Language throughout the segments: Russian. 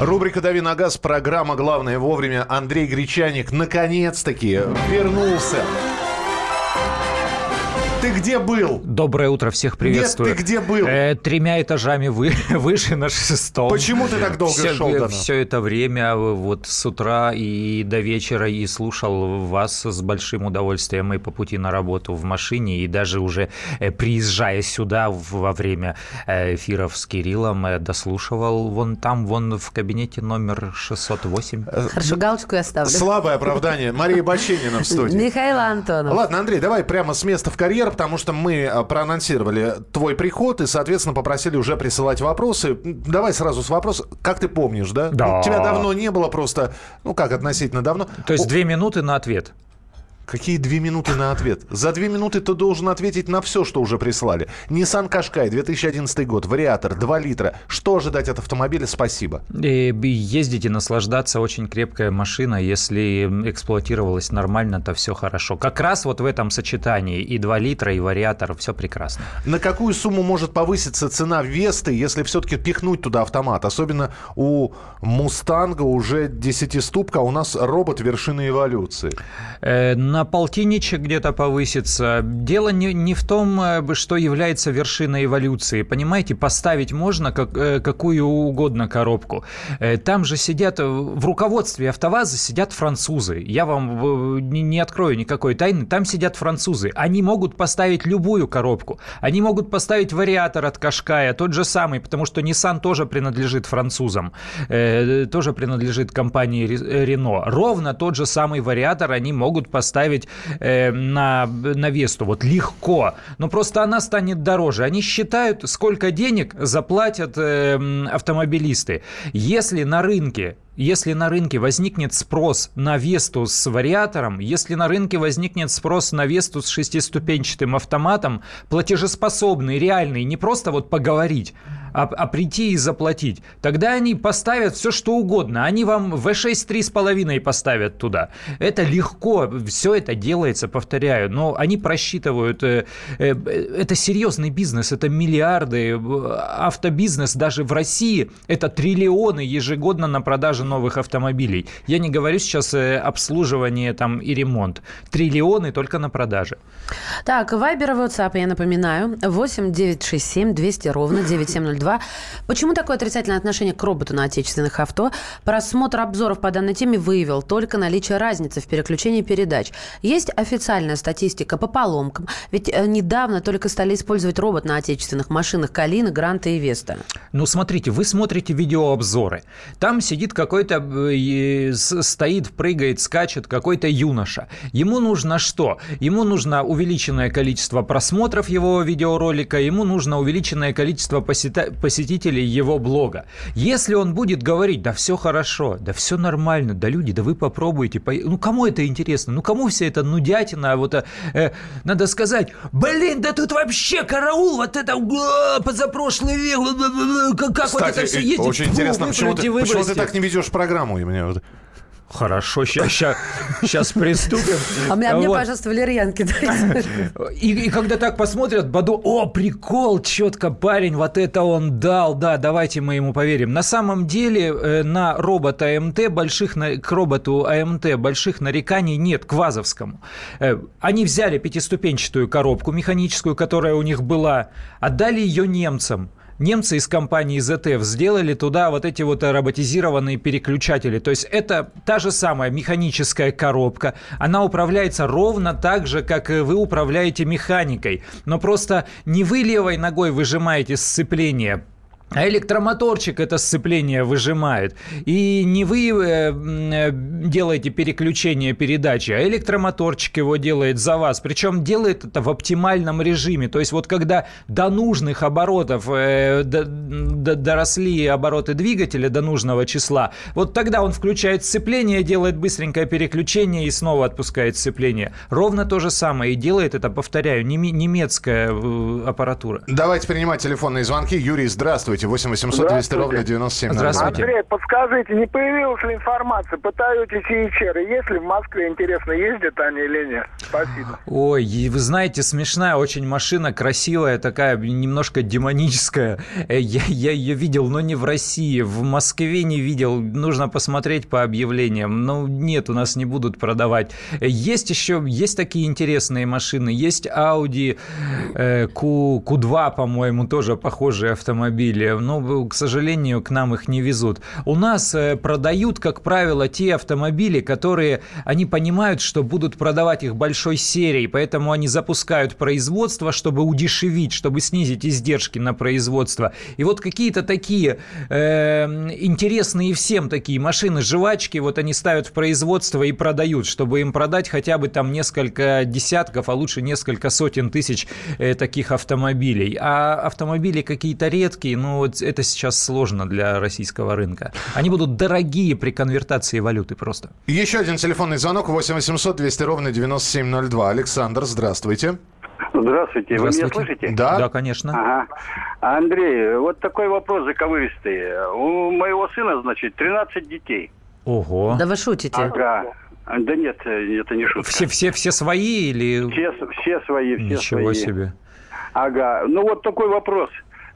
Рубрика «Дави на газ», программа «Главное вовремя». Андрей Гречаник наконец-таки вернулся. Ты где был? Доброе утро, всех приветствую. Нет, ты где был? Э, тремя этажами вы, выше на шестом. Почему ты так долго все, шел до нас? Все это время, вот с утра и до вечера, и слушал вас с большим удовольствием и по пути на работу в машине, и даже уже э, приезжая сюда во время э, эфиров с Кириллом, э, дослушивал вон там, вон в кабинете номер 608. Хорошо, галочку я ставлю. Слабое оправдание. Мария Баченина в студии. Михаил Антонов. Ладно, Андрей, давай прямо с места в карьер, потому что мы а, проанонсировали твой приход и, соответственно, попросили уже присылать вопросы. Давай сразу с вопроса. Как ты помнишь, да? Да. Ну, тебя давно не было просто, ну как относительно давно. То есть О, две минуты на ответ. Какие две минуты на ответ? За две минуты ты должен ответить на все, что уже прислали. Nissan Qashqai, 2011 год, вариатор, 2 литра. Что ожидать от автомобиля? Спасибо. И ездите, наслаждаться, очень крепкая машина. Если эксплуатировалась нормально, то все хорошо. Как раз вот в этом сочетании и 2 литра, и вариатор, все прекрасно. На какую сумму может повыситься цена Весты, если все-таки пихнуть туда автомат? Особенно у Мустанга уже 10-ступка, а у нас робот вершины эволюции. Э, на полтинничек где-то повысится. Дело не, не в том, э, что является вершиной эволюции. Понимаете, поставить можно как, э, какую угодно коробку. Э, Там же сидят, в руководстве АвтоВАЗа сидят французы. Я вам не, не открою никакой тайны. Там сидят французы. Они могут поставить любую коробку. Они могут поставить вариатор от Кашкая, тот же самый, потому что Nissan тоже принадлежит французам. Тоже принадлежит компании Renault. Ровно тот же самый вариатор они могут поставить э, на, на Весту. Вот легко. Но просто она станет дороже. Они считают, сколько денег заплатят э, автомобилисты. Если на рынке если на рынке возникнет спрос на Весту с вариатором, если на рынке возникнет спрос на Весту с шестиступенчатым автоматом, платежеспособный, реальный, не просто вот поговорить, а, а прийти и заплатить, тогда они поставят все, что угодно. Они вам V6 3,5 поставят туда. Это легко, все это делается, повторяю, но они просчитывают. э, э, Это серьезный бизнес, это миллиарды. Автобизнес даже в России – это триллионы ежегодно на продаже новых автомобилей. Я не говорю сейчас э, обслуживание там и ремонт. Триллионы только на продаже. Так, Вайбер и WhatsApp, я напоминаю, 8 967 200 ровно 9702. Почему такое отрицательное отношение к роботу на отечественных авто? Просмотр обзоров по данной теме выявил только наличие разницы в переключении передач. Есть официальная статистика по поломкам. Ведь э, недавно только стали использовать робот на отечественных машинах Калина, Гранта и Веста. Ну, смотрите, вы смотрите видеообзоры. Там сидит какой-то, э, стоит, прыгает, скачет какой-то юноша. Ему нужно что? Ему нужно увеличенное количество просмотров его видеоролика, ему нужно увеличенное количество посетителей его блога. Если он будет говорить, да все хорошо, да все нормально, да люди, да вы попробуйте, по- ну кому это интересно, ну кому вся эта нудятина, вот э, э, надо сказать, блин, да тут вообще караул, вот это позапрошлый век, как, как вот это Кстати, все ездит. очень Фу, интересно, почему ты, почему ты так не ведешь программу? И мне вот- Хорошо, сейчас, сейчас приступим. А мне, а мне, Вот. пожалуйста, валерьянки дайте. И, и когда так посмотрят, Баду, о, прикол, четко парень, вот это он дал, да, давайте мы ему поверим. На самом деле э, на робот АМТ больших, к роботу АМТ больших нареканий нет, к ВАЗовскому. Э, Они взяли пятиступенчатую коробку механическую, которая у них была, отдали ее немцам. Немцы из компании ZF сделали туда вот эти вот роботизированные переключатели. То есть это та же самая механическая коробка. Она управляется ровно так же, как вы управляете механикой. Но просто не вы левой ногой выжимаете сцепление, а электромоторчик это сцепление выжимает. И не вы э, э, делаете переключение передачи, а электромоторчик его делает за вас. Причем делает это в оптимальном режиме. То есть вот когда до нужных оборотов э, до- до- доросли обороты двигателя до нужного числа, вот тогда он включает сцепление, делает быстренькое переключение и снова отпускает сцепление. Ровно то же самое. И делает это, повторяю, неме- немецкая э, аппаратура. Давайте принимать телефонные звонки. Юрий, здравствуйте. 8 800 200 ровно 9702. Здравствуйте. Андрей, подскажите, не появилась ли информация по Toyota CHR? Есть ли в Москве, интересно, ездят они или нет? Спасибо. Ой, вы знаете, смешная очень машина, красивая, такая немножко демоническая. Э, я, я ее видел, но не в России, в Москве не видел. Нужно посмотреть по объявлениям. Но нет, у нас не будут продавать. Есть еще, есть такие интересные машины. Есть Audi э, Q, Q2, по-моему, тоже похожие автомобили. Но, к сожалению, к нам их не везут. У нас э, продают, как правило, те автомобили, которые они понимают, что будут продавать их большой серией, поэтому они запускают производство, чтобы удешевить, чтобы снизить издержки на производство. И вот какие-то такие э, интересные всем такие машины, жвачки, вот они ставят в производство и продают, чтобы им продать хотя бы там несколько десятков, а лучше несколько сотен тысяч э, таких автомобилей. А автомобили какие-то редкие, ну вот это сейчас сложно для российского рынка. Они будут дорогие при конвертации валюты просто. Еще один телефонный звонок 8 800 200 ровно 9702. Александр, здравствуйте. Здравствуйте. Вы меня слышите? Да. Да, конечно. Ага. Андрей, вот такой вопрос заковыристый. У моего сына, значит, 13 детей. Ого. Да вы шутите. Ага. Да нет, это не шутка. Все, все, все свои или... Все, все свои, все Ничего свои. себе. Ага. Ну вот такой вопрос.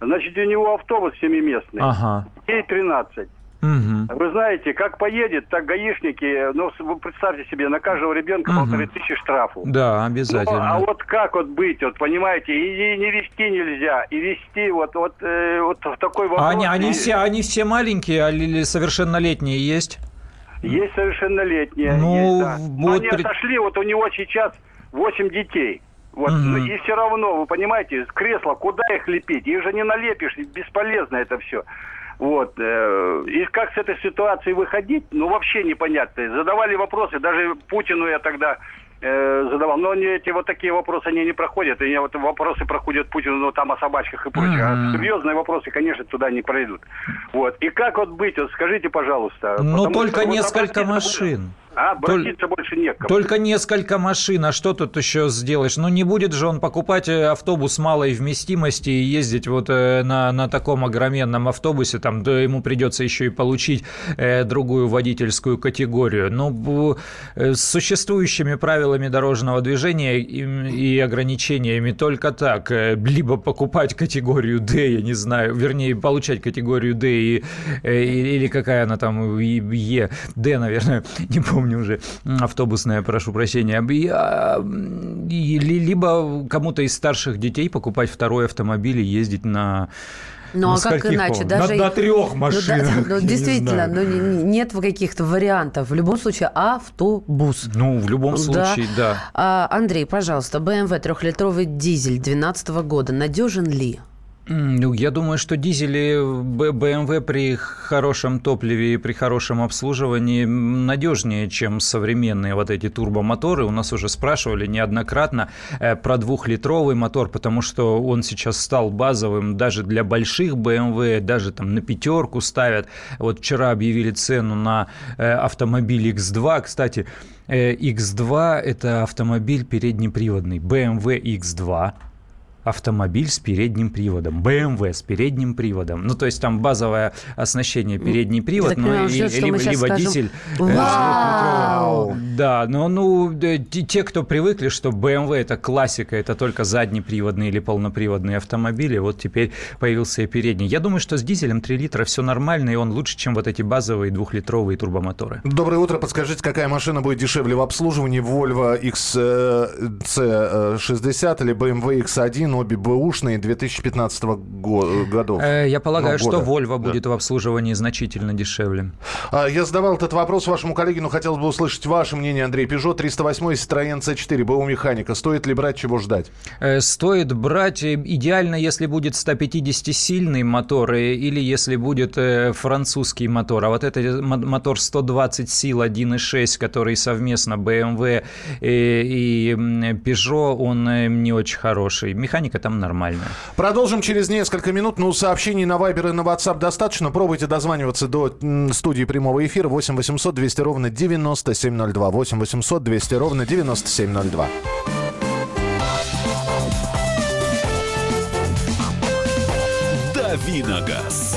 Значит, у него автобус семиместный. Ага. Детей 13. Угу. Вы знаете, как поедет, так гаишники, ну, вы представьте себе, на каждого ребенка Мгм. полторы тысячи штрафу. Да, Ну, обязательно. а вот как вот быть, вот понимаете, и, и не вести нельзя, и вести вот вот э, вот в такой вопрос. А они, они, все, они все маленькие а или совершеннолетние есть? есть совершеннолетние. Ну, есть, да. Но вот они при- отошли, вот у него сейчас 8 детей. Вот, ну, и все равно, вы понимаете, с кресла, куда их лепить? Их же не налепишь, бесполезно это все. Вот. э, И как с этой ситуации выходить, ну, вообще непонятно. Задавали вопросы, даже Путину я тогда э, задавал. Но они, эти вот такие вопросы, они не проходят. И вот вопросы проходят Путину, ну, там о собачках и прочее. А серьезные вопросы, конечно, туда не пройдут. Вот. И как вот быть, вот скажите, пожалуйста. Ну, только что вот несколько обратиться машин. больше- А, обратиться больше некому. Только несколько машин, а что тут еще сделаешь? Ну, не будет же он покупать э, автобус малой вместимости и ездить вот э, на, на таком огроменном автобусе, там да, ему придется еще и получить э, другую водительскую категорию. Ну, э, с существующими правилами дорожного движения и, и ограничениями только так. Э, Либо покупать категорию D, я не знаю, вернее, получать категорию D и, э, или какая она там, Е, D, наверное, не помню уже, М, автобусная, прошу прощения, либо кому-то из старших детей покупать второй автомобиль и ездить на Ну на а как иначе? он? Даже на, на трех Ну, машинах. да, ну, я не действительно, ну, не- не- нет каких-то вариантов. В любом случае, автобус. Ну, в любом Да. случае, да. А, Андрей, пожалуйста, BMW трехлитровый дизель 2012 года надежен ли? Ну, я думаю, что дизели BMW при хорошем топливе и при хорошем обслуживании надежнее, чем современные вот эти турбомоторы. У нас уже спрашивали неоднократно э, про двухлитровый мотор, потому что он сейчас стал базовым даже для больших BMW, даже там на пятерку ставят. Вот вчера объявили цену на э, автомобиль X2. Кстати, э, X2 – это автомобиль переднеприводный. BMW X2 автомобиль с передним приводом. BMW с передним приводом. Ну, то есть там базовое оснащение передний привод, ну, и- мы либо, либо скажем, дизель. э. Вау! Да, но ну, да, те, те, кто привыкли, что BMW это классика, это только заднеприводные или полноприводные автомобили, вот теперь появился и передний. Я думаю, что с дизелем 3 литра все нормально, и он лучше, чем вот эти базовые двухлитровые турбомоторы. Доброе утро. Подскажите, какая машина будет дешевле в обслуживании? Volvo XC60 или BMW X1, обе бэушные 2015 го- годов? Э, Я полагаю, Ну, что года. Volvo Да. будет в обслуживании значительно дешевле. А, Я задавал этот вопрос вашему коллеге, но хотелось бы услышать ваше мнение, Андрей. Peugeot 308 Citroёn C4, БУ механика. Стоит ли брать, чего ждать? Э, Стоит брать э, идеально, если будет 150-сильный мотор э, или если будет э, французский мотор. А вот это мо- мотор 120 сил 1.6, который совместно BMW э, и Peugeot, он э, не очень хороший. Механика там нормальная. Продолжим через несколько минут. Ну, сообщений на Viber и на WhatsApp достаточно. Пробуйте дозваниваться до студии прямого эфира 8 800 200 ровно 9702. 8 800 200 ровно 9702. Давиногаз.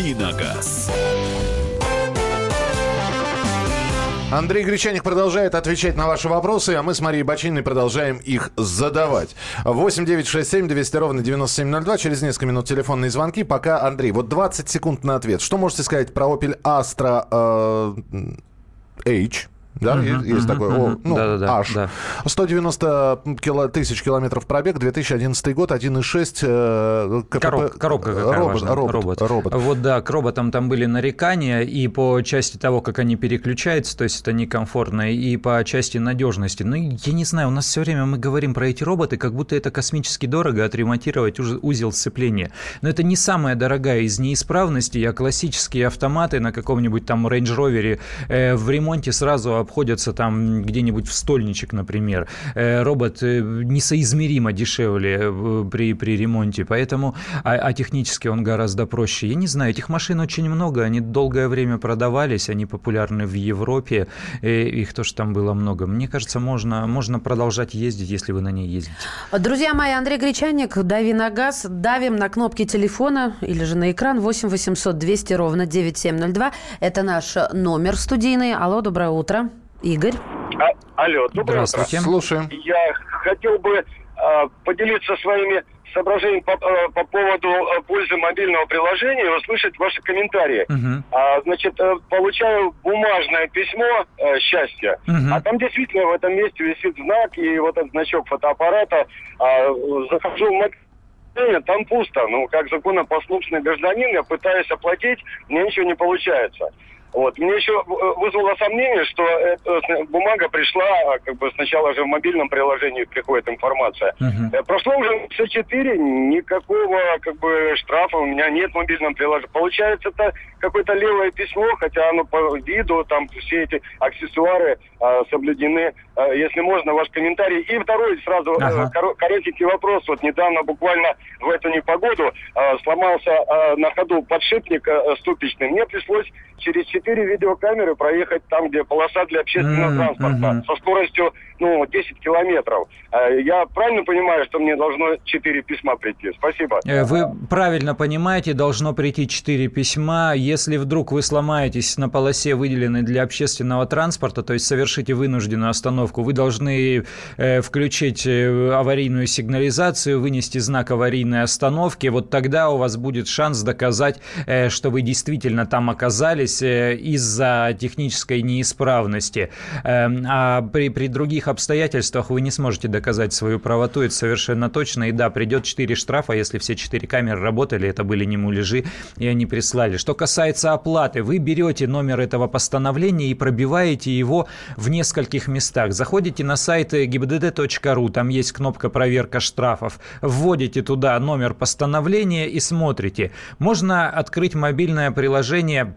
Давиногаз. Андрей Гречаник продолжает отвечать на ваши вопросы, а мы с Марией Бочиной продолжаем их задавать. 8 9 6 7 200 ровно 9702. Через несколько минут телефонные звонки. Пока, Андрей, вот 20 секунд на ответ. Что можете сказать про Opel Astra э, H? Да, угу, есть, есть угу, такой, угу. О, ну, да, да, H. Да. 190 кило, тысяч километров пробег, 2011 год, 1.6 э, КПП. Короб, коробка какая робот, важная. Робот, робот. робот. Вот, да, к роботам там были нарекания, и по части того, как они переключаются, то есть это некомфортно, и по части надежности. Ну, я не знаю, у нас все время мы говорим про эти роботы, как будто это космически дорого отремонтировать узел сцепления. Но это не самая дорогая из неисправностей, а классические автоматы на каком-нибудь там Range Rover э, в ремонте сразу обходятся там где-нибудь в стольничек, например. Э, робот э, несоизмеримо дешевле э, при, при ремонте, поэтому, а, а технически он гораздо проще. Я не знаю, этих машин очень много, они долгое время продавались, они популярны в Европе, их тоже там было много. Мне кажется, можно, можно продолжать ездить, если вы на ней ездите. Друзья мои, Андрей Гречаник, дави на газ, давим на кнопки телефона или же на экран 8 800 200 ровно 9702. Это наш номер студийный. Алло, доброе утро. Игорь. А, алло, доброе Здравствуйте. утро. Слушаем. Я хотел бы э, поделиться своими соображениями по, э, по поводу э, пользы мобильного приложения и услышать ваши комментарии. Угу. А, значит, э, получаю бумажное письмо э, счастья, Мгм. а там действительно в этом месте висит знак и вот этот значок фотоаппарата. А, захожу в приложение, там пусто. Ну, как законопослушный гражданин, я пытаюсь оплатить, мне ничего не получается. Вот. Мне еще э, вызвало сомнение, что эта бумага пришла, а, как бы сначала же в мобильном приложении приходит информация. Э, Прошло уже все четыре, никакого как бы штрафа у меня нет в мобильном приложении. Получается, это какое-то левое письмо, хотя оно по виду, там все эти аксессуары а, соблюдены. А, если можно, ваш комментарий. И второй сразу э, Ага. коро- коротенький вопрос. Вот недавно, буквально в эту непогоду, а, сломался а, на ходу подшипник а, ступичный. Мне пришлось через четыре видеокамеры проехать там, где полоса для общественного М, транспорта. со скоростью ну, 10 километров. А, Я правильно понимаю, что мне должно 4 письма прийти? Спасибо. Э, Вы правильно понимаете, должно прийти 4 письма. Если вдруг вы сломаетесь на полосе, выделенной для общественного транспорта, то есть совершите вынужденную остановку, вы должны э, включить э, аварийную сигнализацию, вынести знак аварийной остановки. Вот тогда у вас будет шанс доказать, э, что вы действительно там оказались э, из-за технической неисправности. Эм, А при, при других обстоятельствах вы не сможете доказать свою правоту, это совершенно точно. И да, придет 4 штрафа, если все 4 камеры работали, это были не муляжи, и они прислали. Что касается оплаты, вы берете номер этого постановления и пробиваете его в нескольких местах. Заходите на сайт gibdd.ru, там есть кнопка «Проверка штрафов», вводите туда номер постановления и смотрите. Можно открыть мобильное приложение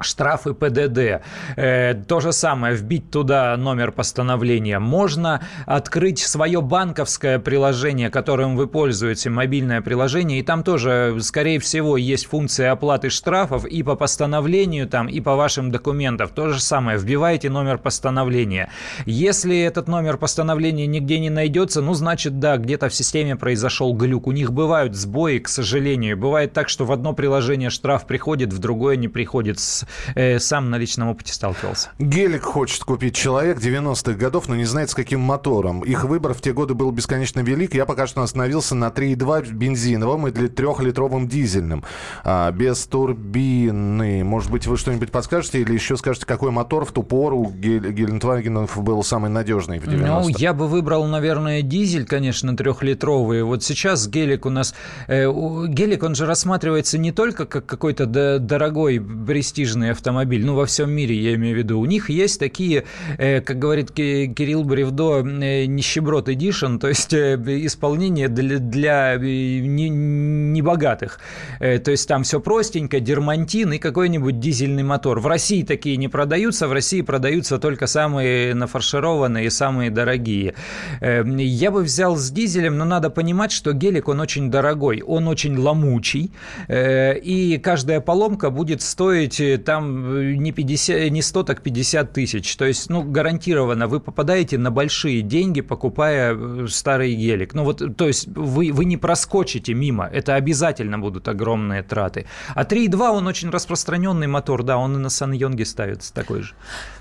штрафы ПДД. Э, то же самое, вбить туда номер постановления. Можно открыть свое банковское приложение, которым вы пользуетесь, мобильное приложение, и там тоже, скорее всего, есть функция оплаты штрафов и по постановлению там, и по вашим документам. То же самое, вбиваете номер постановления. Если этот номер постановления нигде не найдется, ну, значит, да, где-то в системе произошел глюк. У них бывают сбои, к сожалению. Бывает так, что в одно приложение штраф приходит, в другое не приходит. С- э, сам на личном опыте сталкивался. Гелик хочет купить человек 90-х годов, но не знает с каким мотором. Их выбор в те годы был бесконечно велик. Я пока что остановился на 3,2 бензиновом или трехлитровым дизельным. А, без турбины. Может быть, вы что-нибудь подскажете или еще скажете, какой мотор в ту пору Гель- Гелендвагенов был самый надежный в 90 Ну, я бы выбрал, наверное, дизель, конечно, трехлитровый. Вот сейчас гелик у нас... э, у- гелик, он же рассматривается не только как какой-то до- дорогой, престижный автомобиль, ну, во всем мире, я имею в виду. У них есть такие, э, как говорит Ки- Кирилл Бревдо, э, нищеброд эдишн, то есть э, исполнение для, для не- небогатых. То есть там все простенько, дермантин и какой-нибудь дизельный мотор. В России такие не продаются, в России продаются только самые нафаршированные самые дорогие. Я бы взял с дизелем, но надо понимать, что гелик, он очень дорогой, он очень ломучий, и каждая поломка будет стоить там не, 50, не 100, так 50 тысяч. То есть, ну, гарантированно вы попадаете на большие деньги, покупая э, старый гелик. Ну, вот, то есть, вы, вы не проскочите мимо. Это обязательно будут огромные траты. А 3.2, он очень распространенный мотор, да, он и на Сан-Йонге ставится такой же.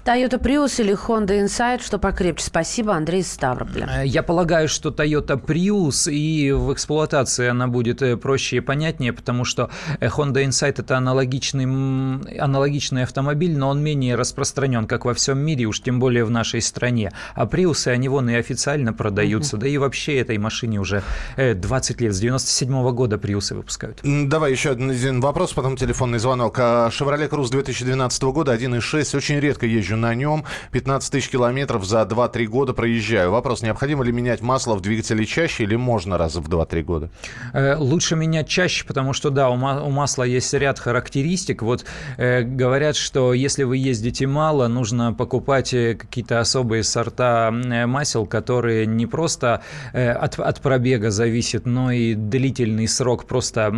Toyota Prius или Honda Insight, что покрепче? Спасибо, Андрей из Ставрополя. Э, я полагаю, что Toyota Prius и в эксплуатации она будет э, проще и понятнее, потому что Honda Insight это аналогичный, аналогичный автомобиль, но он менее распространен, как во всем мире, уж тем более в нашей стране. А приусы, они вон и официально продаются, да и вообще этой машине уже 20 э, лет, с 97 -го года приусы выпускают. Давай еще один вопрос, потом телефонный звонок. Chevrolet Cruze 2012 года, 1.6, очень редко езжу на нем, 15 тысяч километров за 2-3 года проезжаю. Вопрос, необходимо ли менять масло в двигателе чаще или можно раз в 2-3 года? Э, лучше менять чаще, потому что, да, у, у масла есть ряд характеристик. Вот э, говорят, что если вы ездите мало, нужно покупать э, какие-то особые сорта э, масел, которые не просто э, от, от пробега зависят, но и длительный срок просто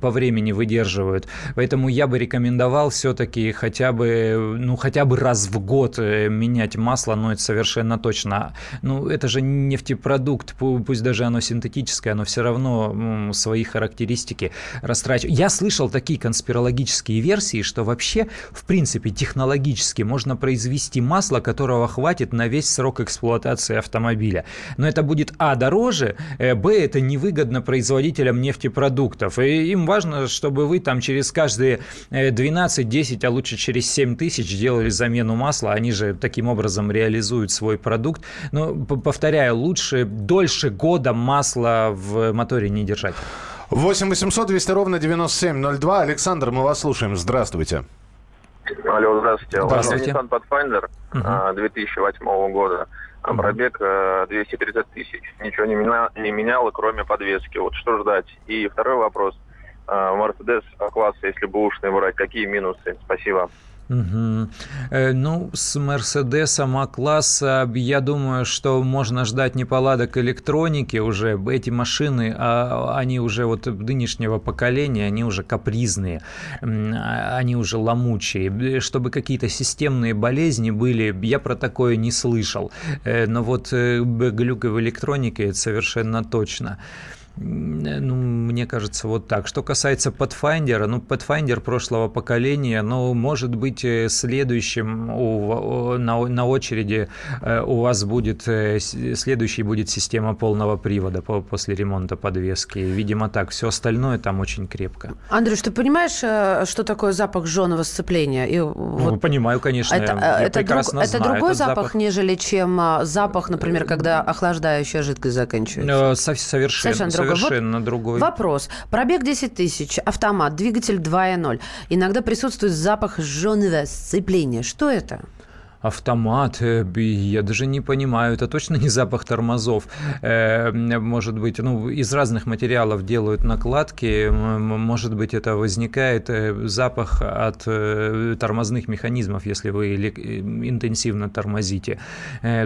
по времени выдерживают. Поэтому я бы рекомендовал все-таки хотя бы, ну, хотя бы раз в год менять масло, но это совершенно точно. Ну, это же нефтепродукт, пусть даже оно синтетическое, оно все равно свои характеристики растрачивает. Я слышал такие конспирологические версии, что вообще, в принципе, технологически можно произвести масло, которого хватит на весь срок эксплуатации автомобиля. Но это будет, а, дороже, э, б, это невыгодно производителям нефтепродуктов. И им важно, чтобы вы там через каждые 12-10, э, а лучше через 7 тысяч делали замену масла. Они же таким образом реализуют свой продукт. Но, повторяю, лучше дольше года масла в моторе не держать. 8 800 200 ровно 9702. Александр, мы вас слушаем. Здравствуйте. Алло, здравствуйте. Здравствуйте. Nissan Pathfinder uh-huh. 2008 года. Uh-huh. Пробег 230 тысяч. Ничего не, меня, не меняло, кроме подвески. Вот что ждать? И второй вопрос. Мерседес класса, если бушный брать, какие минусы? Спасибо. Угу. Ну, с Мерседесом А-класса, я думаю, что можно ждать неполадок электроники уже. Эти машины, а, они уже вот нынешнего поколения, они уже капризные, а, они уже ломучие. Чтобы какие-то системные болезни были, я про такое не слышал. Э, но вот э, глюк в электронике, это совершенно точно. Ну, мне кажется, вот так. Что касается Pathfinder, ну, Pathfinder прошлого поколения, ну, может быть, э, следующим у, на, на очереди э, у вас будет, э, следующий будет система полного привода по, после ремонта подвески. Видимо, так. Все остальное там очень крепко. Андрюш, ты понимаешь, что такое запах жженого сцепления? И ну, вот... понимаю, конечно. Это, я это, прекрасно друг, знаю это другой запах, запах, нежели чем запах, например, когда охлаждающая жидкость заканчивается? Совершенно. Совершенно Совершенно вот другой. Вопрос. Пробег 10 тысяч, автомат, двигатель 2.0. Иногда присутствует запах жженого сцепления. Что это? Автомат, э, я даже не понимаю, это точно не запах тормозов. Э, может быть, ну, из разных материалов делают накладки, может быть, это возникает э, запах от тормозных механизмов, если вы интенсивно тормозите.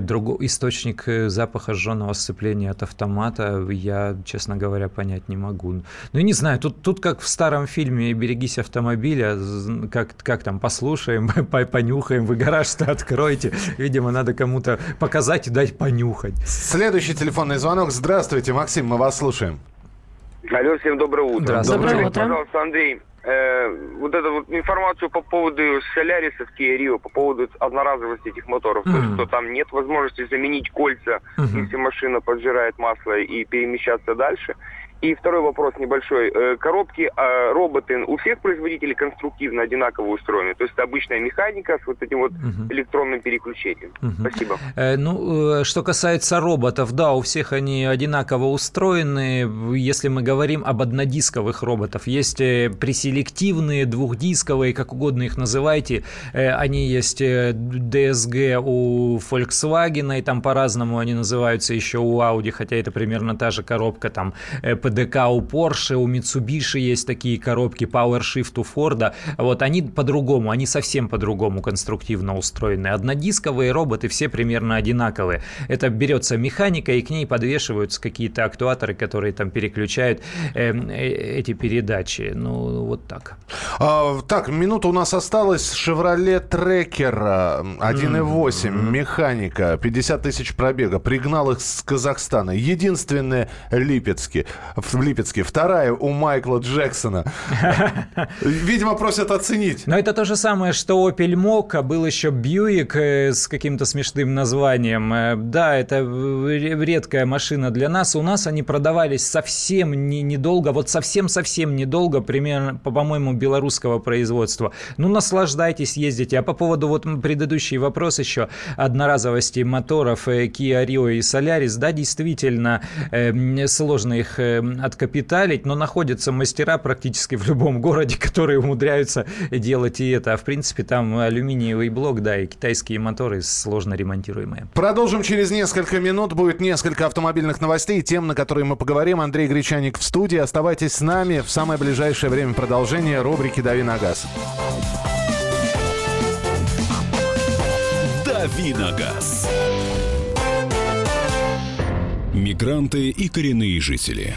Другой источник запаха сжженного сцепления от автомата я, честно говоря, понять не могу. Ну, не знаю, тут, тут как в старом фильме «Берегись автомобиля», как, как там, послушаем, понюхаем, вы гараж от откройте. Видимо, надо кому-то показать и дать понюхать. Следующий телефонный звонок. Здравствуйте, Максим, мы вас слушаем. Алло, всем доброе утро. Здравствуйте. Доброе утро. Пожалуйста, Андрей, э, вот эту вот информацию по поводу Солярисов, Kia Rio, по поводу одноразовости этих моторов, mm-hmm. то есть, что там нет возможности заменить кольца, mm-hmm. если машина поджирает масло и перемещаться дальше. И второй вопрос небольшой. Э, коробки, а, роботы у всех производителей конструктивно одинаково устроены? То есть это обычная механика с вот этим вот угу. электронным переключением? Угу. Спасибо. Э, ну, э, что касается роботов, да, у всех они одинаково устроены. Если мы говорим об однодисковых роботах, есть преселективные, двухдисковые, как угодно их называйте. Они есть DSG у Volkswagen, и там по-разному они называются еще у Audi, хотя это примерно та же коробка, там ПДК у Porsche, у Mitsubishi есть такие коробки, PowerShift у Ford. Вот они по-другому, они совсем по-другому конструктивно устроены. Однодисковые роботы все примерно одинаковые. Это берется механика, и к ней подвешиваются какие-то актуаторы, которые там переключают э, э, эти передачи. Ну, вот так. А, так, минута у нас осталась. Chevrolet Tracker 1.8, mm-hmm. механика, 50 тысяч пробега. Пригнал их с Казахстана. Единственная Липецке, в Липецке. Вторая у Майкла Джексона. Видимо, просят оценить. Но это то же самое, что Opel Mokka, был еще Buick э, с каким-то смешным названием. Э, да, это редкая машина для нас. У нас они продавались совсем не, недолго, вот совсем-совсем недолго, примерно, по-моему, белорусского производства. Ну, наслаждайтесь, ездите. А по поводу вот предыдущий вопрос еще одноразовости моторов э, Kia Rio и Solaris, да, действительно, сложно их откапиталить, но находятся мастера практически в любом городе, которые умудряются делать и это. А в принципе, там алюминиевый блок, да, и китайские моторы сложно ремонтируемые. Продолжим через несколько минут. Будет несколько автомобильных новостей, тем, на которые мы поговорим. Андрей Гречаник в студии. Оставайтесь с нами. В самое ближайшее время продолжение рубрики «Дави на газ». «Дави на газ». Мигранты и коренные жители.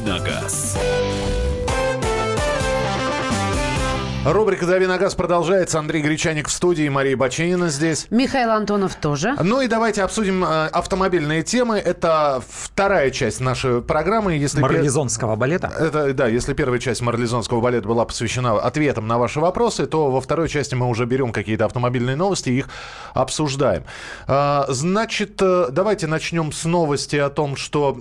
«Давиногаз». Рубрика «Дави на газ» продолжается. Андрей Гречаник в студии, Мария Баченина здесь. Михаил Антонов тоже. Ну и давайте обсудим э, автомобильные темы. Это вторая часть нашей программы. Если Марлезонского пер... балета? Это, да, если первая часть Марлезонского балета была посвящена ответам на ваши вопросы, то во второй части мы уже берем какие-то автомобильные новости и их обсуждаем. А, значит, э, давайте начнем с новости о том, что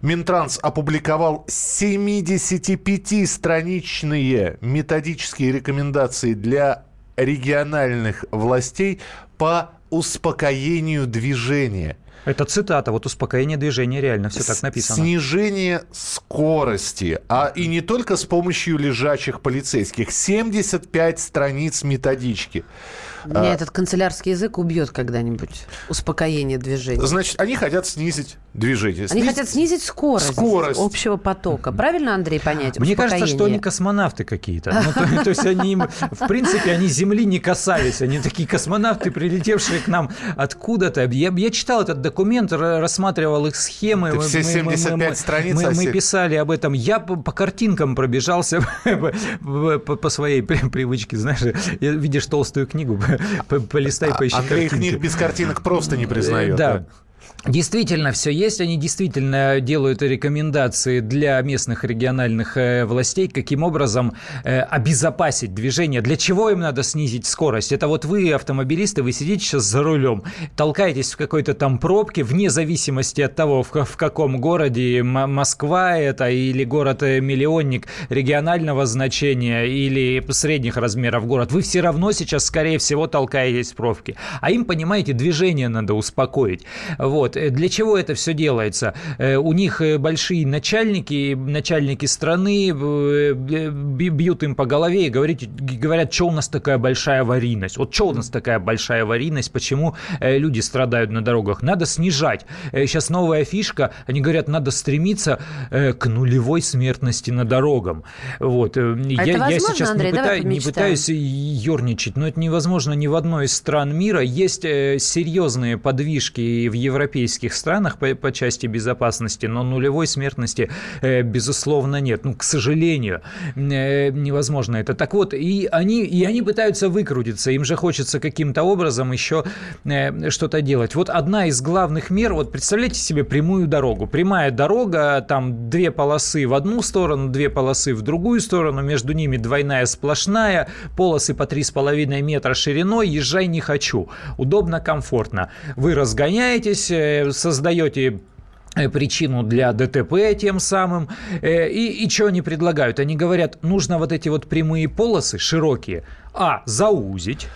Минтранс опубликовал 75-страничные методические рекомендации для региональных властей по успокоению движения. Это цитата, вот успокоение движения реально все так написано. Снижение скорости, а и не только с помощью лежачих полицейских. 75 страниц методички. Меня а... этот канцелярский язык убьет когда-нибудь. Успокоение движения. Значит, они хотят снизить движение. Они хотят снизить скорость, скорость общего потока. Правильно, Андрей, понять? Мне кажется, что они космонавты какие-то. Ну, то, то есть они, в принципе, они Земли не касались. Они такие космонавты, прилетевшие к нам откуда-то. Я, я читал этот документ, рассматривал их схемы. Ты все 75 мы, мы, страниц. Мы, мы писали об этом. Я по, по картинкам пробежался по, по своей привычке, знаешь, видишь толстую книгу, полистай, поищи Андрей книг без картинок просто не признает. Да. Действительно, все есть. Они действительно делают рекомендации для местных региональных э, властей, каким образом э, обезопасить движение. Для чего им надо снизить скорость? Это вот вы, автомобилисты, вы сидите сейчас за рулем, толкаетесь в какой-то там пробке, вне зависимости от того, в, каком городе, Москва это или город-миллионник регионального значения или средних размеров город, вы все равно сейчас, скорее всего, толкаетесь в пробке. А им, понимаете, движение надо успокоить. Вот. Э, для чего это все делается? Э, у них э, большие начальники, начальники страны бьют им по голове и говорят, говорят, что у нас такая большая аварийность. Вот что у нас такая большая аварийность, почему люди страдают на дорогах? Надо снижать. Сейчас новая фишка, они говорят, надо стремиться к нулевой смертности на дорогах. Вот. А я, возможно, я сейчас Андрей, не, пытаюсь, не пытаюсь ерничать, но это невозможно ни в одной из стран мира. Есть серьезные подвижки в Европе европейских странах по, по части безопасности, но нулевой смертности, э, безусловно, нет. Ну, к сожалению, э, невозможно это. Так вот, и они, и они пытаются выкрутиться, им же хочется каким-то образом еще э, что-то делать. Вот одна из главных мер, вот представляете себе прямую дорогу. Прямая дорога, там две полосы в одну сторону, две полосы в другую сторону, между ними двойная сплошная, полосы по 3,5 метра шириной, езжай не хочу. Удобно, комфортно. Вы разгоняетесь, создаете э, причину для ДТП тем самым. Э, и, и что они предлагают? Они говорят, нужно вот эти вот прямые полосы широкие, а, заузить,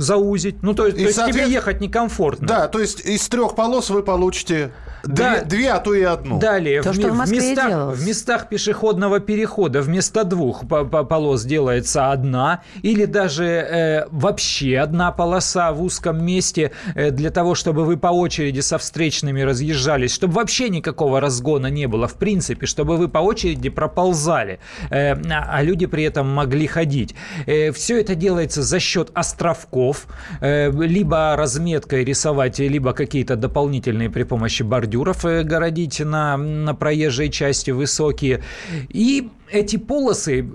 заузить. Ну, то, и то есть тебе ехать некомфортно. Да, то есть из трех полос вы получите да, две, две, а то и одну. Далее, то, в, что в, в, местах, в местах пешеходного перехода вместо двух полос делается одна, или даже э, вообще одна полоса в узком месте э, для того, чтобы вы по очереди со встречными разъезжались, чтобы вообще никакого разгона не было, в принципе, чтобы вы по очереди проползали, э, а люди при этом могли ходить. Э, все это делается за счет островков, э, либо разметкой рисовать, либо какие-то дополнительные при помощи бордюров бордюров э, городить на, на проезжей части высокие. И эти полосы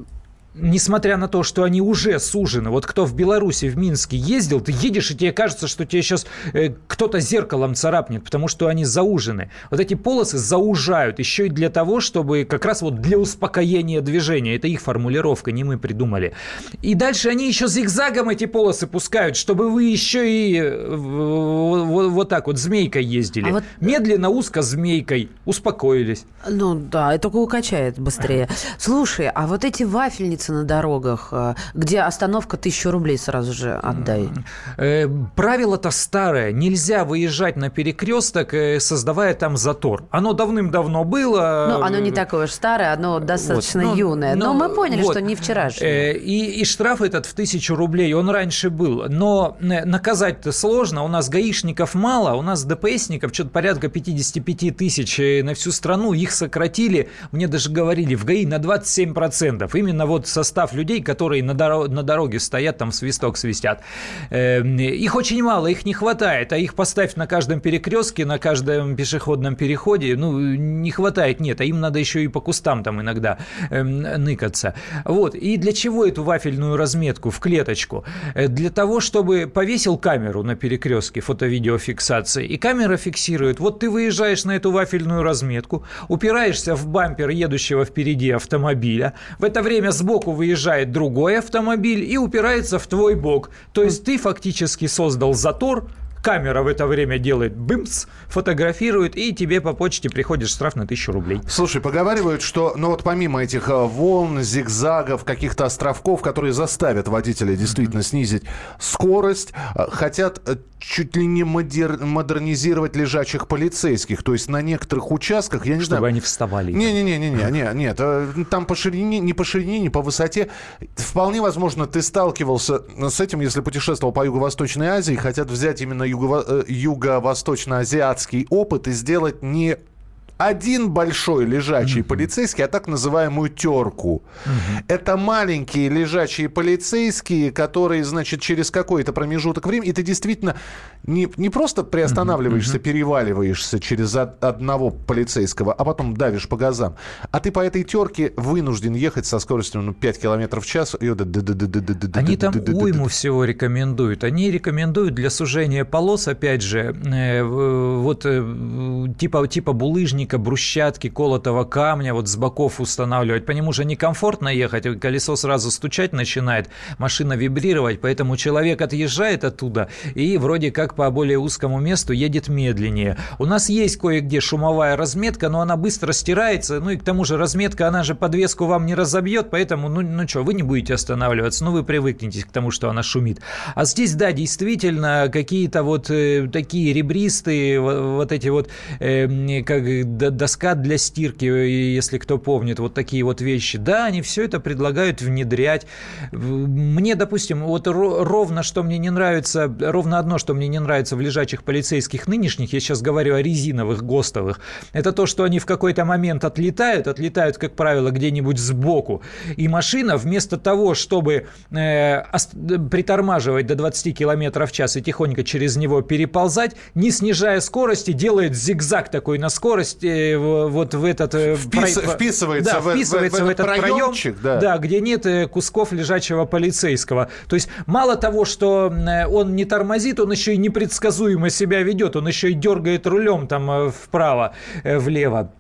несмотря на то, что они уже сужены, вот кто в Беларуси, в Минске ездил, ты едешь, и тебе кажется, что тебе сейчас э, кто-то зеркалом царапнет, потому что они заужены. Вот эти полосы заужают еще и для того, чтобы как раз вот для успокоения движения. Это их формулировка, не мы придумали. И дальше они еще зигзагом эти полосы пускают, чтобы вы еще и э, вот, вот так вот змейкой ездили. А вот... Медленно, узко змейкой. Успокоились. Ну да, это только укачает быстрее. Слушай, а вот эти вафельницы остановиться на дорогах, э, где остановка тысячу рублей сразу же отдай? Э, правило-то старое. Нельзя выезжать на перекресток, э, создавая там затор. Оно давным-давно было. Ну, оно не такое уж старое, оно достаточно вот. но, юное. Но, но мы поняли, вот. что не вчерашнее. И, и штраф этот в тысячу рублей, он раньше был. Но наказать-то сложно. У нас гаишников мало, у нас ДПСников что-то порядка 55 тысяч на всю страну. Их сократили, мне даже говорили, в ГАИ на 27%. Именно вот состав людей, которые на, дор- на дороге стоят, там свисток свистят. Э, их очень мало, их не хватает, а их поставь на каждом перекрестке, на каждом пешеходном переходе, ну, не хватает, нет, а им надо еще и по кустам там иногда э, ныкаться. Вот, и для чего эту вафельную разметку в клеточку? Э, для того, чтобы повесил камеру на перекрестке фото-видеофиксации, и камера фиксирует, вот ты выезжаешь на эту вафельную разметку, упираешься в бампер едущего впереди автомобиля, в это время сбоку сбоку выезжает другой автомобиль и упирается в твой бок. То есть ты фактически создал затор, камера в это время делает бымс, фотографирует, и тебе по почте приходит штраф на тысячу рублей. Слушай, поговаривают, что, ну вот помимо этих э, волн, зигзагов, каких-то островков, которые заставят водителя действительно снизить скорость, э, хотят э, чуть ли не модер... модернизировать лежачих полицейских. То есть на некоторых участках, я не Чтобы знаю... они вставали. Не-не-не, не, нет. Там по ширине, не по ширине, не по высоте. Вполне возможно, ты сталкивался с этим, если путешествовал по Юго-Восточной Азии, хотят взять именно юго-восточно-азиатский опыт и сделать не один большой лежачий mm-hmm. полицейский, а так называемую терку. Mm-hmm. Это маленькие лежачие полицейские, которые, значит, через какой-то промежуток времени, и ты действительно не, не просто приостанавливаешься, mm-hmm. переваливаешься через одного полицейского, а потом давишь по газам, а ты по этой терке вынужден ехать со скоростью ну, 5 км в час. И Они там уйму всего рекомендуют. Они рекомендуют для сужения полос, опять же, вот типа, типа булыжник булыжника, брусчатки, колотого камня вот с боков устанавливать. По нему же некомфортно ехать, колесо сразу стучать начинает, машина вибрировать, поэтому человек отъезжает оттуда и вроде как по более узкому месту едет медленнее. У нас есть кое-где шумовая разметка, но она быстро стирается, ну и к тому же разметка, она же подвеску вам не разобьет, поэтому, ну, ну что, вы не будете останавливаться, ну вы привыкнете к тому, что она шумит. А здесь, да, действительно, какие-то вот э, такие ребристые, вот, вот эти вот, э, как доска для стирки, если кто помнит, вот такие вот вещи. Да, они все это предлагают внедрять. Мне, допустим, вот ровно что мне не нравится, ровно одно, что мне не нравится в лежачих полицейских нынешних, я сейчас говорю о резиновых, ГОСТовых, это то, что они в какой-то момент отлетают, отлетают, как правило, где-нибудь сбоку, и машина вместо того, чтобы э, притормаживать до 20 км в час и тихонько через него переползать, не снижая скорости, делает зигзаг такой на скорости э, вот в этот... Э, Впис, про... Вписывается, да, в, вписывается в, в, в этот проем, да. да, где нет э, кусков лежачего полицейского. То есть мало того, что он не тормозит, он еще и непредсказуемо себя ведет, он еще и дергает рулем там вправо, влево.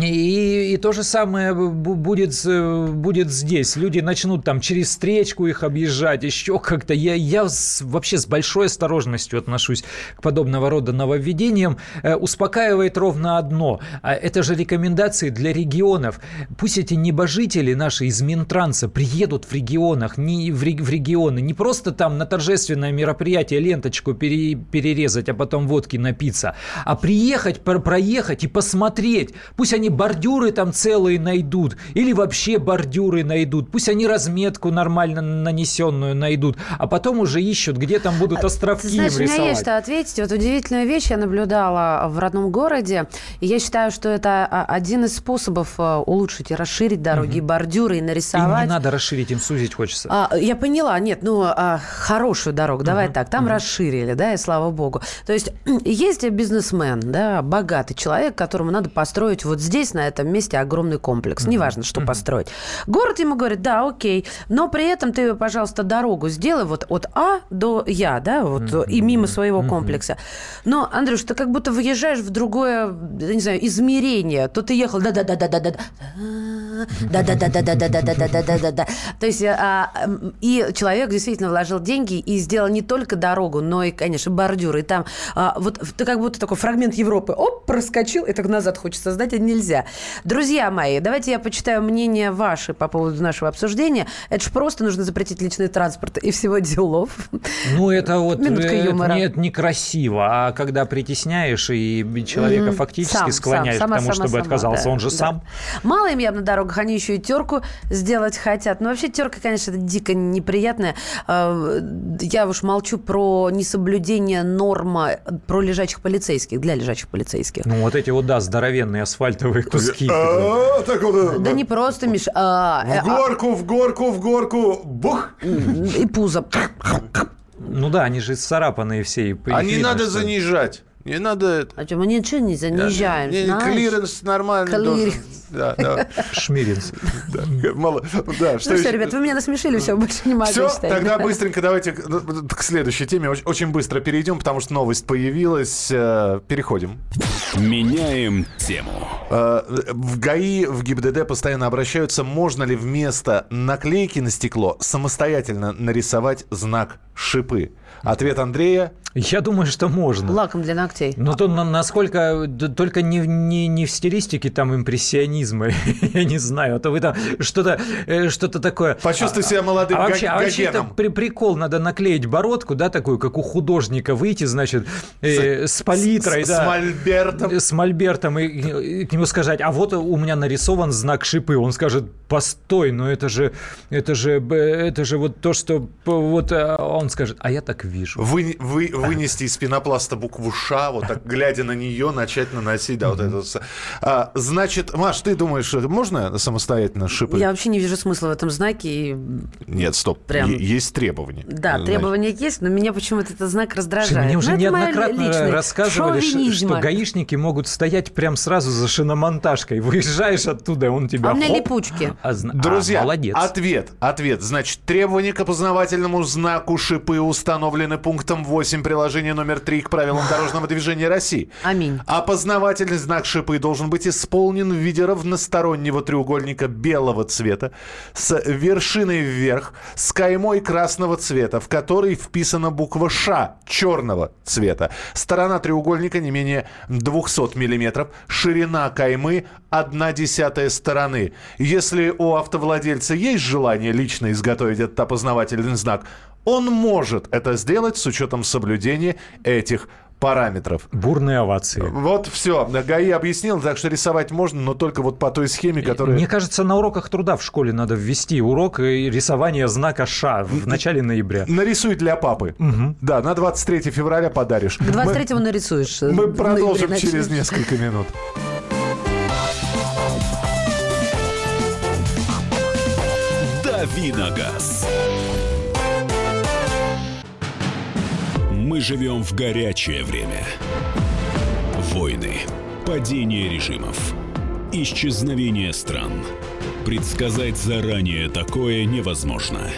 И, и то же самое будет, будет здесь. Люди начнут там через встречку их объезжать, еще как-то. Я, я с, вообще с большой осторожностью отношусь к подобного рода нововведениям. Э, успокаивает ровно одно. А это же рекомендации для регионов. Пусть эти небожители наши из Минтранса приедут в регионах, не в, в регионы. Не просто там на торжественное мероприятие ленточку пере, перерезать, а потом водки напиться. А приехать, про, проехать и посмотреть. Пусть они они бордюры там целые найдут, или вообще бордюры найдут, пусть они разметку нормально нанесенную найдут, а потом уже ищут, где там будут а, островки Знаешь, им рисовать. у меня есть что ответить. Вот удивительную вещь я наблюдала в родном городе, и я считаю, что это а, один из способов а, улучшить и расширить дороги, угу. бордюры и нарисовать. Им не надо расширить, им сузить хочется. А, я поняла, нет, ну, а, хорошую дорогу, давай угу. так, там угу. расширили, да, и слава богу. То есть есть бизнесмен, да, богатый человек, которому надо построить вот здесь здесь, на этом месте, огромный комплекс. Неважно, что построить. Город ему говорит, да, окей, но при этом ты, пожалуйста, дорогу сделай вот от А до Я, да, вот и мимо своего комплекса. Но, Андрюш, ты как будто выезжаешь в другое, не знаю, измерение. То ты ехал, да-да-да-да-да-да, да-да-да-да-да-да-да-да-да-да. То есть, и человек действительно вложил деньги и сделал не только дорогу, но и, конечно, бордюры. И там вот ты как будто такой фрагмент Европы, оп, проскочил, и так назад хочется сдать, а нельзя. Друзья мои, давайте я почитаю мнение ваше по поводу нашего обсуждения. Это же просто нужно запретить личный транспорт и всего делов. Ну, это вот Минутка юмора. Это, нет, некрасиво. А когда притесняешь и человека mm-hmm. фактически сам, склоняешь сам, сама, к тому, сама, чтобы сама, отказался, да, он же да. сам. Мало им явно дорогах, они еще и терку сделать хотят. Но вообще терка, конечно, это дико неприятная. А, я уж молчу про несоблюдение норма про лежачих полицейских, для лежачих полицейских. Ну, вот эти вот, да, здоровенные асфальтовые куски. А, да не просто, Миш. А, в э, а горку, в горку, в горку, бух. И пузо. Ну да, они же царапанные все. А не надо занижать. Не надо... А что, мы ничего не занижаем, не, Клиренс нормально Клиренс. Да, да. Шмиринс. Да, мало, да, что ну все, ребят, вы меня насмешили, все, больше не могу Все, тогда быстренько давайте к следующей теме очень быстро перейдем, потому что новость появилась. Э, переходим. Меняем тему. Э, в ГАИ, в ГИБДД постоянно обращаются, можно ли вместо наклейки на стекло самостоятельно нарисовать знак шипы. Ответ Андрея я думаю, что можно. Лаком для ногтей. Но то, насколько... Только не, не, не в стилистике там импрессионизма, я не знаю. А то вы там что-то э, что такое... Почувствуй себя молодым а вообще, а вообще это при, прикол. Надо наклеить бородку, да, такую, как у художника. Выйти, значит, э, с, с палитрой, с, да. С мольбертом. С мольбертом. И, и к нему сказать, а вот у меня нарисован знак шипы. Он скажет, постой, но это же... Это же, это же вот то, что... Вот э, он скажет, а я так вижу. Вы, вы, вынести из пенопласта букву «Ш», вот так, глядя на нее, начать наносить, да, вот это. А, значит, Маш, ты думаешь, можно самостоятельно шипы? Я вообще не вижу смысла в этом знаке. Нет, стоп, Прям... есть требования. Да, требования есть, но меня почему-то этот знак раздражает. Мне уже но ну, неоднократно рассказывали, что гаишники могут стоять прям сразу за шиномонтажкой. Выезжаешь оттуда, он тебя... А у меня хоп, липучки. А, Друзья, а, молодец. ответ, ответ. Значит, требования к опознавательному знаку шипы установлены пунктом 8 приложение номер 3 к правилам дорожного движения России. Аминь. Опознавательный знак шипы должен быть исполнен в виде равностороннего треугольника белого цвета с вершиной вверх, с каймой красного цвета, в которой вписана буква «Ш» черного цвета. Сторона треугольника не менее 200 миллиметров, ширина каймы 1 десятая стороны. Если у автовладельца есть желание лично изготовить этот опознавательный знак, он может это сделать с учетом соблюдения этих параметров. Бурные овации. Вот все. ГАИ объяснил, так что рисовать можно, но только вот по той схеме, которая... Мне кажется, на уроках труда в школе надо ввести урок рисования знака Ш в начале ноября. Нарисуй для папы. Угу. Да, на 23 февраля подаришь. К 23 мы, нарисуешь. Э, мы продолжим через несколько минут. Давиногаз. Мы живем в горячее время. Войны, падение режимов, исчезновение стран. Предсказать заранее такое невозможно.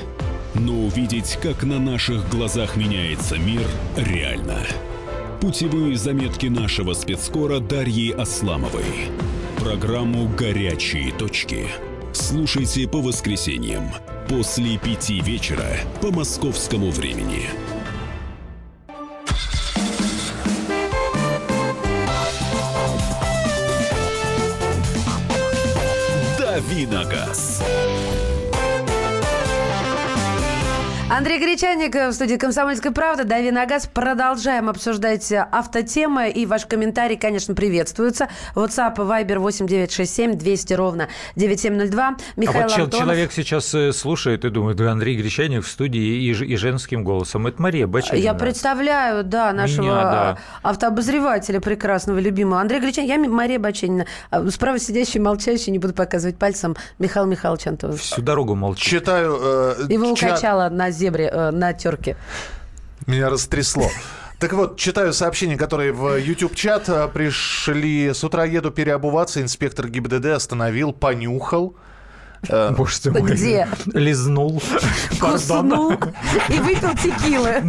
Но увидеть, как на наших глазах меняется мир, реально. Путевые заметки нашего спецкора Дарьи Асламовой. Программу «Горячие точки». Слушайте по воскресеньям после пяти вечера по московскому времени. Давиногаз. Андрей Гречаник в студии «Комсомольской правды». Дави на газ. Продолжаем обсуждать автотемы. И ваш комментарий, конечно, приветствуется. WhatsApp, Viber 8967 200 ровно 9702. Михаил а вот Антонов. человек сейчас э, слушает и думает, да, Андрей Гречаник в студии и, и женским голосом. Это Мария Бачинина. Я представляю, да, нашего Меня, да. автообозревателя прекрасного, любимого. Андрей Гречаник, я Мария Бачинина. А справа сидящий, молчащий, не буду показывать пальцем, Михаил Михайлович Антонов. Всю дорогу молчит. Читаю... Э, Его чат... укачало на зебре, э, на терке. Меня растрясло. Так вот, читаю сообщения, которые в YouTube-чат э, пришли. С утра еду переобуваться, инспектор ГИБДД остановил, понюхал. Э, Боже ты мой. Где? Лизнул. Куснул и выпил текилы.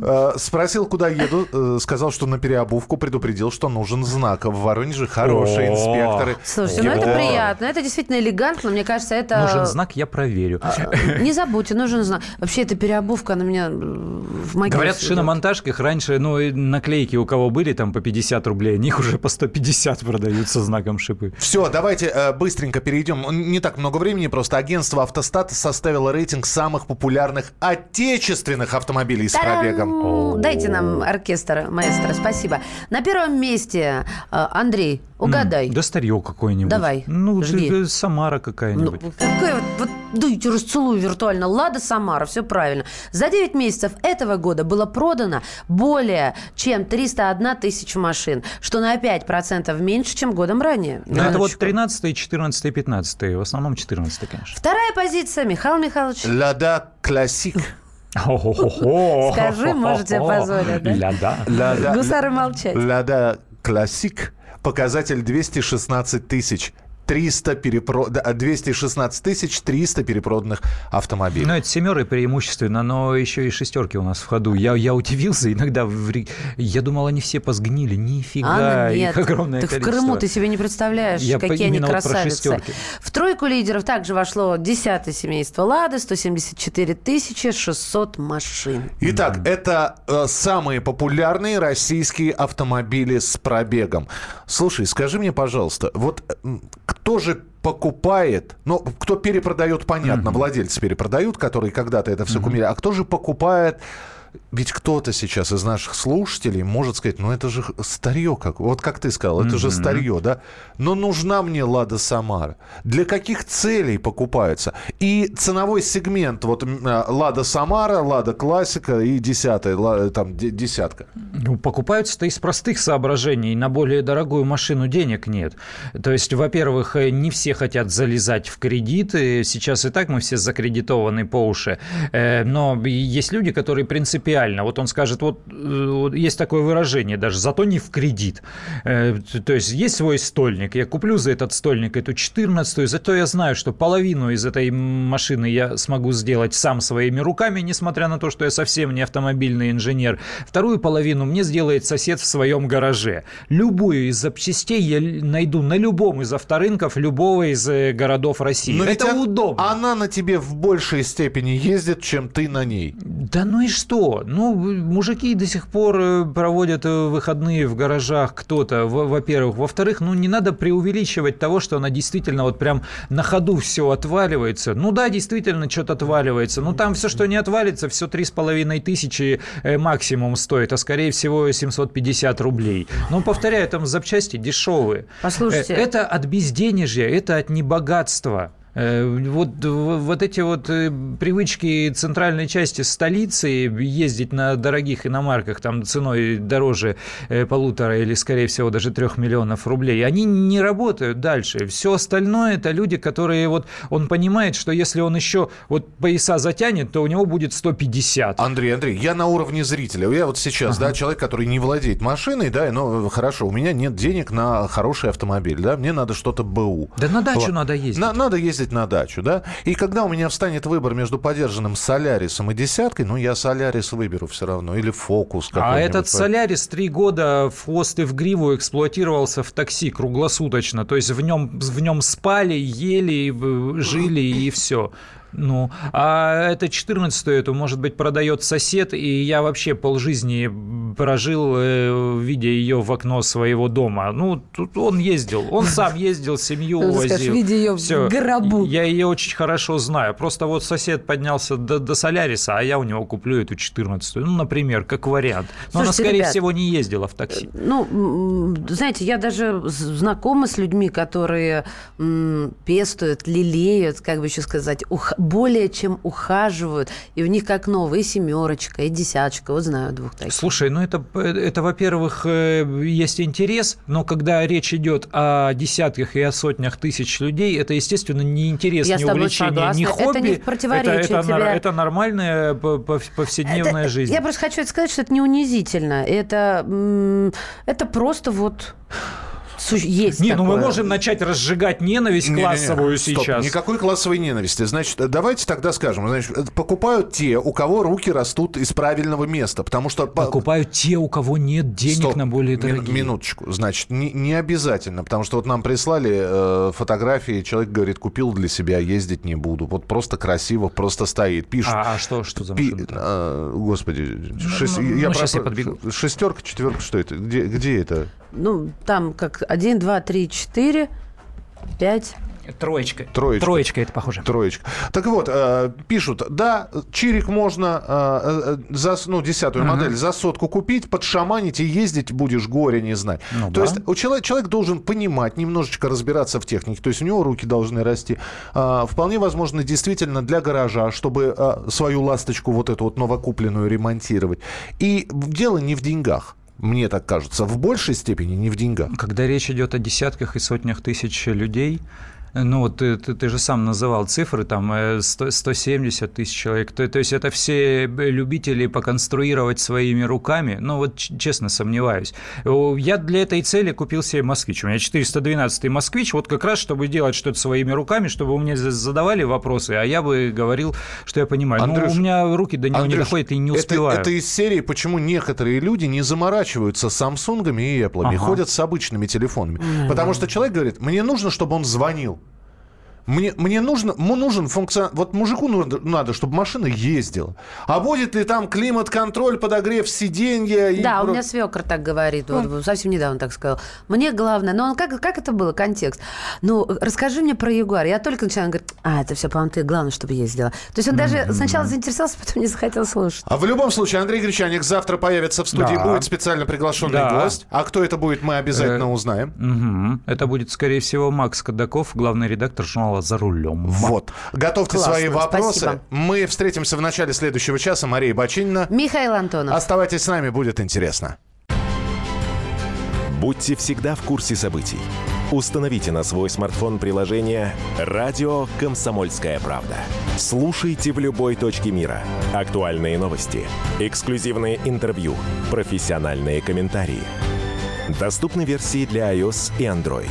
Э, спросил, куда еду. Э, сказал, что на переобувку предупредил, что нужен знак. В Воронеже хорошие инспекторы. Слушайте, ну это приятно. Это действительно элегантно. Мне кажется, это... Нужен знак, я проверю. А, не забудьте, нужен знак. Вообще, эта переобувка, она меня в могиле Говорят, в шиномонтажках раньше, ну, наклейки у кого были там по 50 рублей, у них уже по 150 продаются знаком шипы. Все, давайте быстренько перейдем. Не так много времени, просто агентство «Автостат» составило рейтинг самых популярных отечественных автомобилей с пробегом. Дайте нам оркестр, маэстро, спасибо. На первом месте э, Андрей, угадай. Да старье какое-нибудь. Давай, Ну, жги. Самара какая-нибудь. Ну, какая вот, вот дуйте, расцелую виртуально. Лада Самара, все правильно. За 9 месяцев этого года было продано более чем 301 тысяча машин, что на 5% меньше, чем годом ранее. Ну, это вот 13 14 15 в основном 14 конечно. Вторая позиция, Михаил Михайлович. Лада Классик. Скажи, можете позволить, да? Ляда. Гусары молчать. Ляда Классик. Показатель 216 тысяч. 300 перепро... 216 тысяч 300 перепроданных автомобилей. Ну, это семеры преимущественно, но еще и шестерки у нас в ходу. Я, я удивился иногда. В... Я думал, они все позгнили. Нифига, а, нет. их огромное так количество. в Крыму ты себе не представляешь, я какие они красавицы. Вот в тройку лидеров также вошло десятое семейство «Лады», 174 тысячи 600 машин. Итак, mm-hmm. это э, самые популярные российские автомобили с пробегом. Слушай, скажи мне, пожалуйста, вот кто же покупает, ну, кто перепродает, понятно, mm-hmm. владельцы перепродают, которые когда-то это все mm-hmm. кумили, а кто же покупает ведь кто-то сейчас из наших слушателей может сказать, ну это же старье, как, вот как ты сказал, это mm-hmm. же старье, да? Но нужна мне Лада Самара. Для каких целей покупаются? И ценовой сегмент, вот а, Лада Самара, Лада Классика и десятая, там десятка. Ну, покупаются-то из простых соображений. На более дорогую машину денег нет. То есть, во-первых, э, не все хотят залезать в кредиты. Сейчас и так мы все закредитованы по уши. Э, но есть люди, которые принципиально принципиально. Вот он скажет, вот, э, вот есть такое выражение даже, зато не в кредит. Э, то есть есть свой стольник, я куплю за этот стольник эту 14-ю, зато я знаю, что половину из этой машины я смогу сделать сам своими руками, несмотря на то, что я совсем не автомобильный инженер. Вторую половину мне сделает сосед в своем гараже. Любую из запчастей я найду на любом из авторынков любого из э, городов России. Но Это удобно. Она на тебе в большей степени ездит, чем ты на ней. Да ну и что? Ну, мужики до сих пор э, проводят э, выходные в гаражах кто-то, во-первых. Во-вторых, ну, не надо преувеличивать того, что она действительно вот прям на ходу все отваливается. Ну да, действительно, что-то отваливается. Ну, там все, что не отвалится, все три с половиной тысячи э, максимум стоит, а скорее всего 750 рублей. Но, повторяю, там запчасти дешевые. Послушайте. Это от безденежья, это от небогатства. Э, вот, вот эти вот э, привычки центральной части столицы ездить на дорогих иномарках там ценой дороже э, полутора или, скорее всего, даже трех миллионов рублей, они не работают дальше. Все остальное это люди, которые вот он понимает, что если он еще вот пояса затянет, то у него будет 150. Андрей, Андрей, я на уровне зрителя. Я вот сейчас, ага. да, человек, который не владеет машиной, да, ну хорошо, у меня нет денег на хороший автомобиль, да, мне надо что-то БУ. Да на дачу вот. надо ездить. На, надо ездить ездить на дачу, да? И когда у меня встанет выбор между подержанным Солярисом и десяткой, ну, я Солярис выберу все равно, или Фокус А этот Солярис три года в хвост и в гриву эксплуатировался в такси круглосуточно, то есть в нем, в нем спали, ели, жили и все. Ну, а это 14 эту, может быть, продает сосед, и я вообще полжизни прожил, э, видя ее в окно своего дома. Ну, тут он ездил, он сам ездил, семью увозил. видя ее в гробу. Я ее очень хорошо знаю. Просто вот сосед поднялся до, до Соляриса, а я у него куплю эту 14 Ну, например, как вариант. Но Слушайте, она, скорее ребят, всего, не ездила в такси. Ну, знаете, я даже знакома с людьми, которые пестуют, лелеют, как бы еще сказать, ух, более чем ухаживают, и у них как новые семерочка, и десяточка, вот знаю двух таких. Слушай, ну это, это во-первых, э, есть интерес, но когда речь идет о десятках и о сотнях тысяч людей, это, естественно, не интерес, Я не увлечение, согласна. не хобби. Это не противоречие это, это, тебя... это нормальная повседневная это, жизнь. Я просто хочу сказать, что это не унизительно. Это, это просто вот есть Не, такое. ну мы можем начать разжигать ненависть не, классовую не, не, сейчас. Никакой классовой ненависти. Значит, давайте тогда скажем, значит, покупают те, у кого руки растут из правильного места, потому что... Покупают те, у кого нет денег Стоп, на более дорогие. Минуточку. Значит, не, не обязательно, потому что вот нам прислали э, фотографии, человек говорит, купил для себя, ездить не буду. Вот просто красиво, просто стоит. Пишет. А, а что, что за машина? Пи, э, господи, ну, шесть, ну, я, ну, про, я подбегу. Шестерка, четверка, что это? Где, где это? Ну, там как один, два, три, четыре, пять. Троечка. Троечка. Троечка это похоже. Tроечка. Так вот, э, пишут, да, чирик можно э, э, за, ну, десятую uh-huh. модель за сотку купить, подшаманить и ездить будешь горе не знать. Ну, то да. есть у человек, человек должен понимать, немножечко разбираться в технике, то есть у него руки должны расти. Э, вполне возможно, действительно, для гаража, чтобы э, свою ласточку вот эту вот новокупленную ремонтировать. И дело не в деньгах мне так кажется, в большей степени не в деньгах. Когда речь идет о десятках и сотнях тысяч людей, ну, вот ты, ты, ты же сам называл цифры, там 100, 170 тысяч человек. То, то есть это все любители поконструировать своими руками. Ну, вот честно сомневаюсь. Я для этой цели купил себе «Москвич». У меня 412-й «Москвич», вот как раз, чтобы делать что-то своими руками, чтобы у меня задавали вопросы, а я бы говорил, что я понимаю. Андрюш, ну, у меня руки до него Андрюш, не доходят и не успеваю. Это, это из серии, почему некоторые люди не заморачиваются Самсунгами и Apple, ага. ходят с обычными телефонами. Mm-hmm. Потому что человек говорит, мне нужно, чтобы он звонил. Мне, мне нужно, нужен функцион... Вот мужику нужно, надо, чтобы машина ездила. А будет ли там климат-контроль, подогрев сиденья? И... Да, у меня свекр так говорит. Вот, ну. совсем недавно так сказал. Мне главное... Но он, как, как это было, контекст? Ну, расскажи мне про Ягуар. Я только начала, он говорит, а, это все, по-моему, ты главное, чтобы ездила. То есть он даже mm-hmm. сначала заинтересовался, потом не захотел слушать. А в любом случае, Андрей Гречаник завтра появится в студии. Да. Будет специально приглашенный да. гость. А кто это будет, мы обязательно э- узнаем. Это будет, скорее всего, Макс Кадаков, главный редактор журнала «За рулем». Вот. Готовьте Классно, свои вопросы. Спасибо. Мы встретимся в начале следующего часа. Мария Бачинина. Михаил Антонов. Оставайтесь с нами, будет интересно. Будьте всегда в курсе событий. Установите на свой смартфон приложение «Радио Комсомольская правда». Слушайте в любой точке мира. Актуальные новости, эксклюзивные интервью, профессиональные комментарии. Доступны версии для iOS и Android.